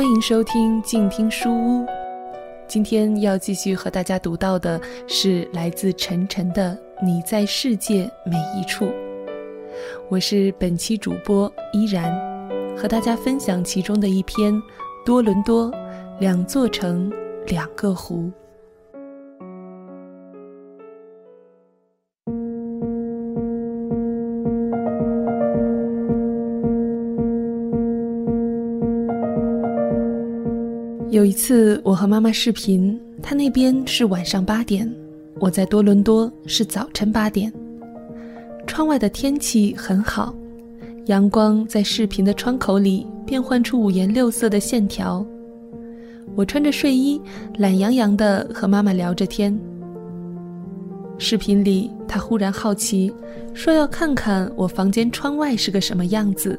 欢迎收听静听书屋。今天要继续和大家读到的是来自晨晨的《你在世界每一处》。我是本期主播依然，和大家分享其中的一篇《多伦多两座城两个湖》。有一次，我和妈妈视频，她那边是晚上八点，我在多伦多是早晨八点。窗外的天气很好，阳光在视频的窗口里变换出五颜六色的线条。我穿着睡衣，懒洋洋地和妈妈聊着天。视频里，她忽然好奇，说要看看我房间窗外是个什么样子。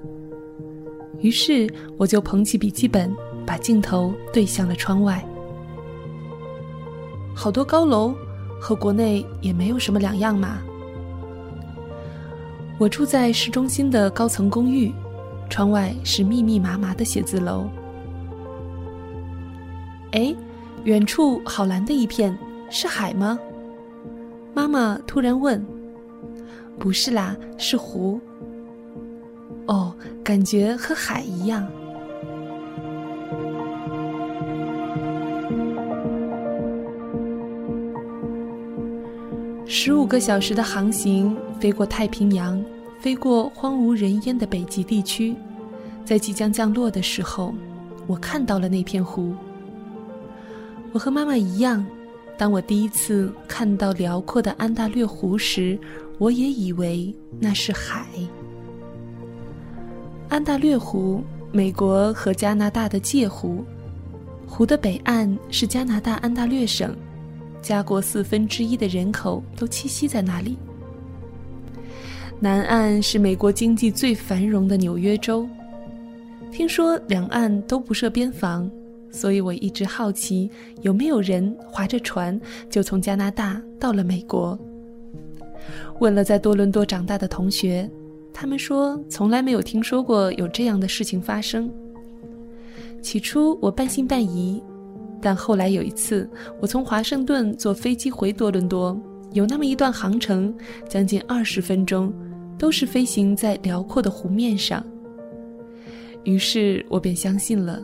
于是，我就捧起笔记本。把镜头对向了窗外，好多高楼，和国内也没有什么两样嘛。我住在市中心的高层公寓，窗外是密密麻麻的写字楼。哎，远处好蓝的一片，是海吗？妈妈突然问。不是啦，是湖。哦，感觉和海一样。十五个小时的航行，飞过太平洋，飞过荒无人烟的北极地区，在即将降落的时候，我看到了那片湖。我和妈妈一样，当我第一次看到辽阔的安大略湖时，我也以为那是海。安大略湖，美国和加拿大的界湖，湖的北岸是加拿大安大略省。加国四分之一的人口都栖息在那里。南岸是美国经济最繁荣的纽约州。听说两岸都不设边防，所以我一直好奇有没有人划着船就从加拿大到了美国。问了在多伦多长大的同学，他们说从来没有听说过有这样的事情发生。起初我半信半疑。但后来有一次，我从华盛顿坐飞机回多伦多，有那么一段航程，将近二十分钟，都是飞行在辽阔的湖面上。于是我便相信了，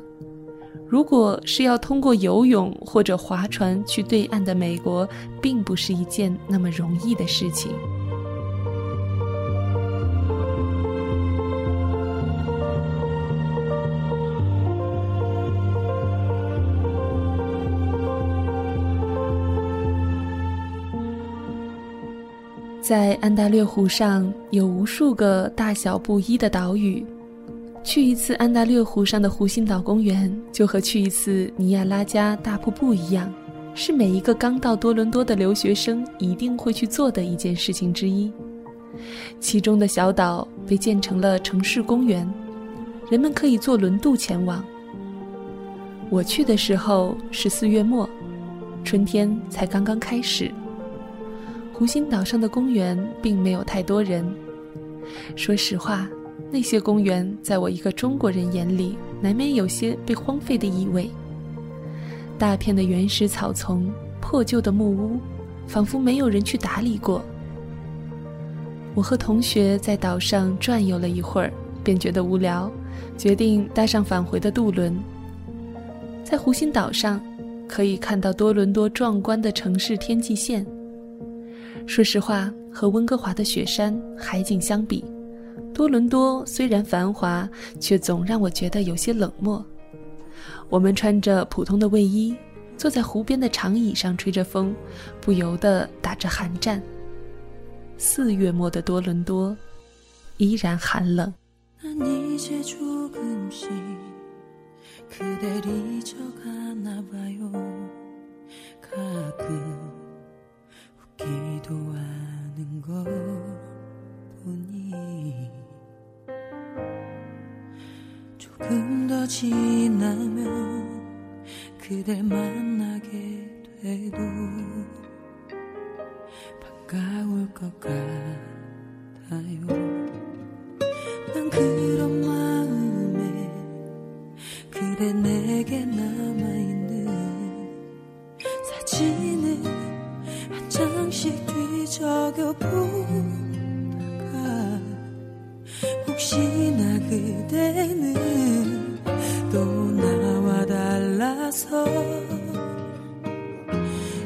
如果是要通过游泳或者划船去对岸的美国，并不是一件那么容易的事情。在安大略湖上有无数个大小不一的岛屿，去一次安大略湖上的湖心岛公园，就和去一次尼亚拉加大瀑布一样，是每一个刚到多伦多的留学生一定会去做的一件事情之一。其中的小岛被建成了城市公园，人们可以坐轮渡前往。我去的时候是四月末，春天才刚刚开始。湖心岛上的公园并没有太多人。说实话，那些公园在我一个中国人眼里，难免有些被荒废的意味。大片的原始草丛、破旧的木屋，仿佛没有人去打理过。我和同学在岛上转悠了一会儿，便觉得无聊，决定搭上返回的渡轮。在湖心岛上，可以看到多伦多壮观的城市天际线。说实话，和温哥华的雪山海景相比，多伦多虽然繁华，却总让我觉得有些冷漠。我们穿着普通的卫衣，坐在湖边的长椅上吹着风，不由得打着寒颤。四月末的多伦多依然寒冷。 기도하는 것 보니 조금 더 지나면 그댈 만나게 돼도 반가울 것 같아요. 난 그런 마음에 그대 내게 남아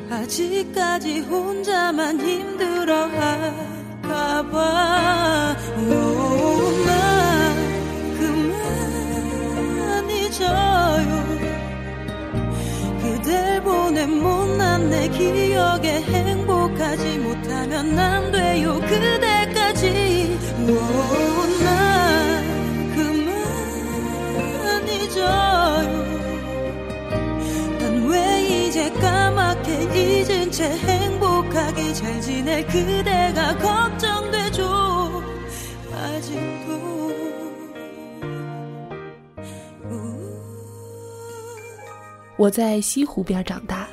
아직까지 혼자만 힘들어 할까봐. 나 그만 잊어요. 그댈 보낸 못난 내 기억에 행복하지 못하면 안 돼요. 그대까지. 나 까맣게 잊은 채 행복하게 잘 지낼 그대가 걱정되죠 아직도 我在西湖边长大，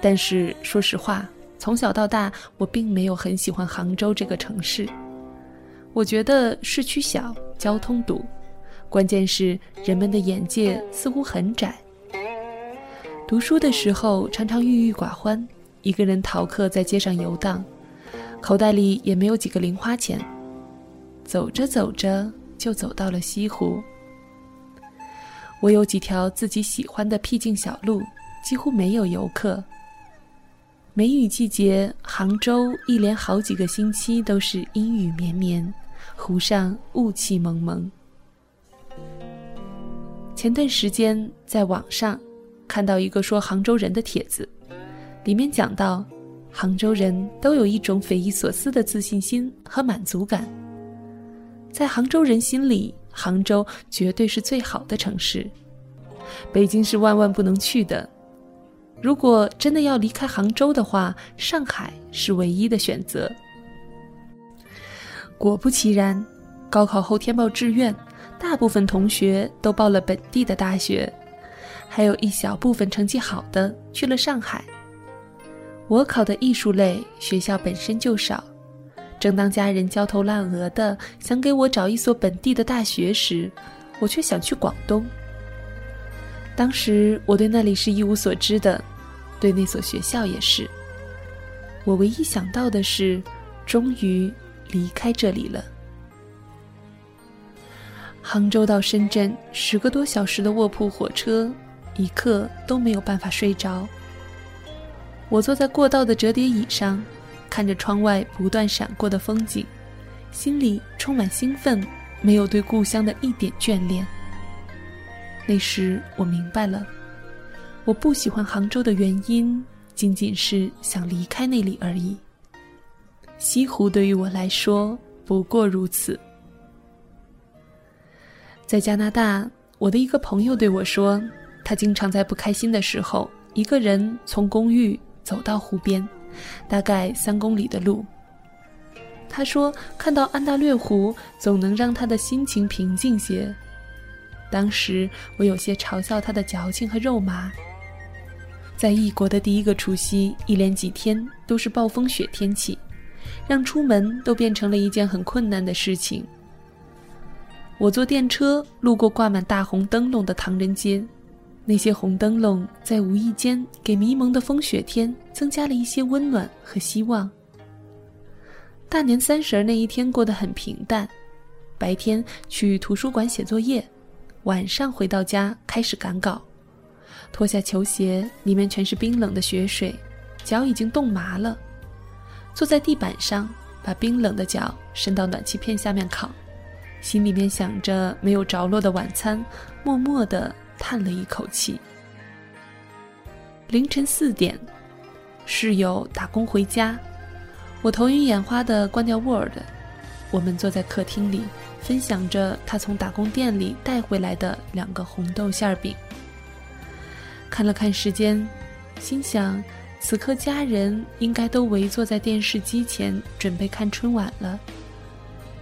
但是说实话，从小到大我并没有很喜欢杭州这个城市。我觉得市区小，交通堵，关键是人们的眼界似乎很窄。 读书的时候常常郁郁寡欢，一个人逃课在街上游荡，口袋里也没有几个零花钱。走着走着就走到了西湖。我有几条自己喜欢的僻静小路，几乎没有游客。梅雨季节，杭州一连好几个星期都是阴雨绵绵，湖上雾气蒙蒙。前段时间在网上看到一个说杭州人的帖子，里面讲到，杭州人都有一种匪夷所思的自信心和满足感。在杭州人心里，杭州绝对是最好的城市，北京是万万不能去的。如果真的要离开杭州的话，上海是唯一的选择。果不其然，高考后填报志愿，大部分同学都报了本地的大学，还有一小部分成绩好的去了上海。我考的艺术类，学校本身就少。正当家人焦头烂额的想给我找一所本地的大学时，我却想去广东。当时我对那里是一无所知的，对那所学校也是。我唯一想到的是，终于离开这里了。杭州到深圳十个多小时的卧铺火车，一刻都没有办法睡着。我坐在过道的折叠椅上。看着窗外不断闪过的风景，心里充满兴奋，没有对故乡的一点眷恋。那时我明白了，我不喜欢杭州的原因，仅仅是想离开那里而已。西湖对于我来说不过如此。在加拿大，我的一个朋友对我说，他经常在不开心的时候，一个人从公寓走到湖边。大概三公里的路。他说：“看到安大略湖，总能让他的心情平静些。”当时我有些嘲笑他的矫情和肉麻。在异国的第一个除夕，一连几天都是暴风雪天气，让出门都变成了一件很困难的事情。我坐电车路过挂满大红灯笼的唐人街。那些红灯笼在无意间给迷蒙的风雪天增加了一些温暖和希望。大年三十那一天过得很平淡，白天去图书馆写作业，晚上回到家开始赶稿。脱下球鞋，里面全是冰冷的雪水，脚已经冻麻了。坐在地板上，把冰冷的脚伸到暖气片下面烤，心里面想着没有着落的晚餐，默默的。叹了一口气。凌晨四点，室友打工回家，我头晕眼花的关掉 Word，我们坐在客厅里，分享着他从打工店里带回来的两个红豆馅饼。看了看时间，心想，此刻家人应该都围坐在电视机前准备看春晚了，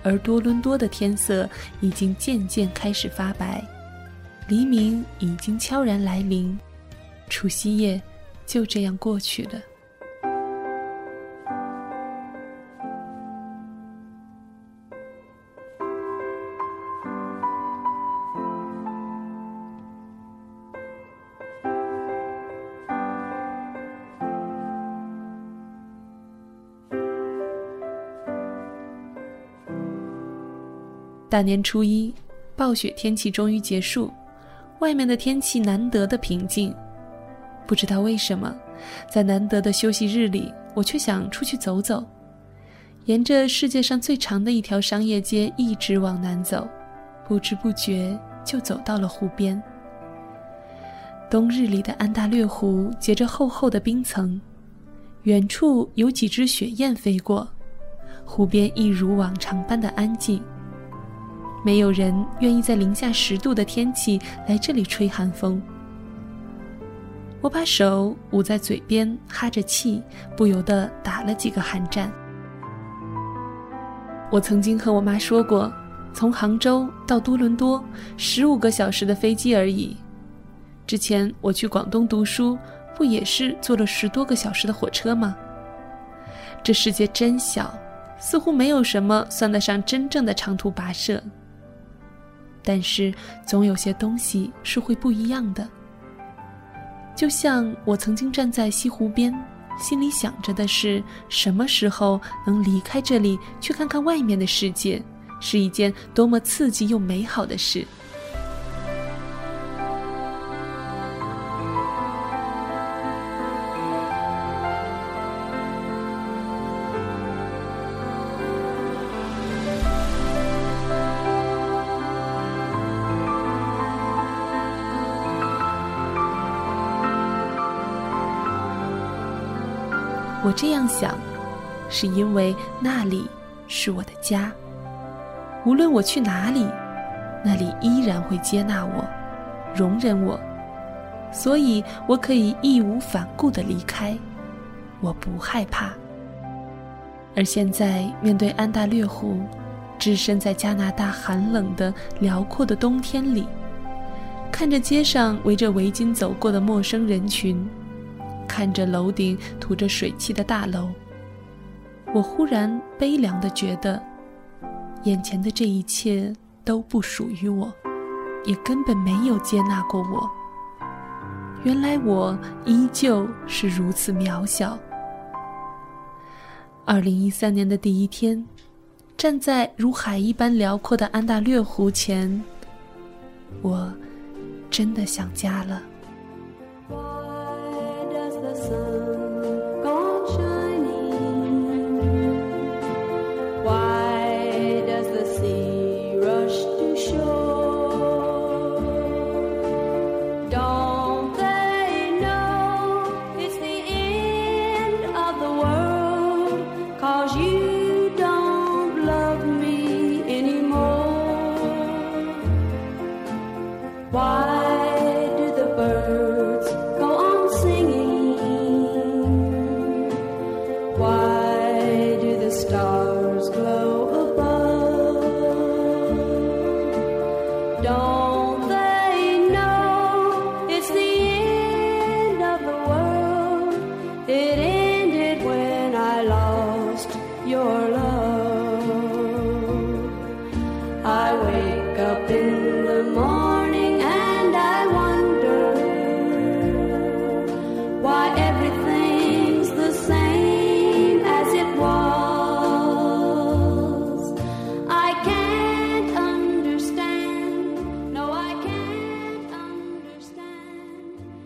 而多伦多的天色已经渐渐开始发白。黎明已经悄然来临。除夕夜就这样过去了。大年初一暴雪天气终于结束。外面的天气难得的平静。不知道为什么，在难得的休息日里，我却想出去走走，沿着世界上最长的一条商业街一直往南走，不知不觉就走到了湖边。冬日里的安大略湖结着厚厚的冰层，远处有几只雪雁飞过，湖边一如往常般的安静。没有人愿意在零下十度的天气来这里吹寒风。我把手捂在嘴边，哈着气，不由得打了几个寒战。我曾经和我妈说过，从杭州到多伦多，十五个小时的飞机而已。之前我去广东读书，不也是坐了十多个小时的火车吗？这世界真小，似乎没有什么算得上真正的长途跋涉。但是，总有些东西是会不一样的。就像我曾经站在西湖边，心里想着的是什么时候能离开这里，去看看外面的世界，是一件多么刺激又美好的事。我这样想，是因为那里是我的家。无论我去哪里，那里依然会接纳我，容忍我，所以我可以义无反顾地离开，我不害怕。而现在面对安大略湖，置身在加拿大寒冷的辽阔的冬天里，看着街上围着围巾走过的陌生人群。看着楼顶吐着水汽的大楼，我忽然悲凉的觉得，眼前的这一切都不属于我，也根本没有接纳过我。原来我依旧是如此渺小。二零一三年的第一天，站在如海一般辽阔的安大略湖前，我真的想家了。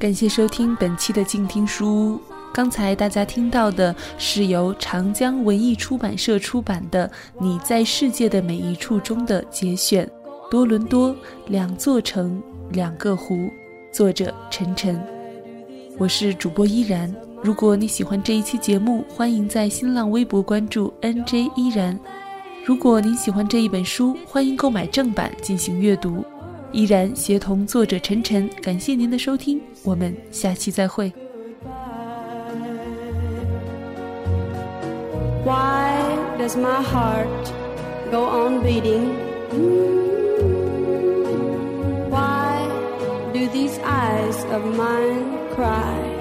感谢收听本期的静听书屋。刚才大家听到的是由长江文艺出版社出版的《你在世界的每一处》中的节选，《多伦多两座城两个湖》，作者陈晨。我是主播依然。如果你喜欢这一期节目，欢迎在新浪微博关注 NJ 依然。如果您喜欢这一本书，欢迎购买正版进行阅读。依然协同作者晨晨，感谢您的收听，我们下期再会。Why does my heart go on beating? Why do these eyes of mine cry?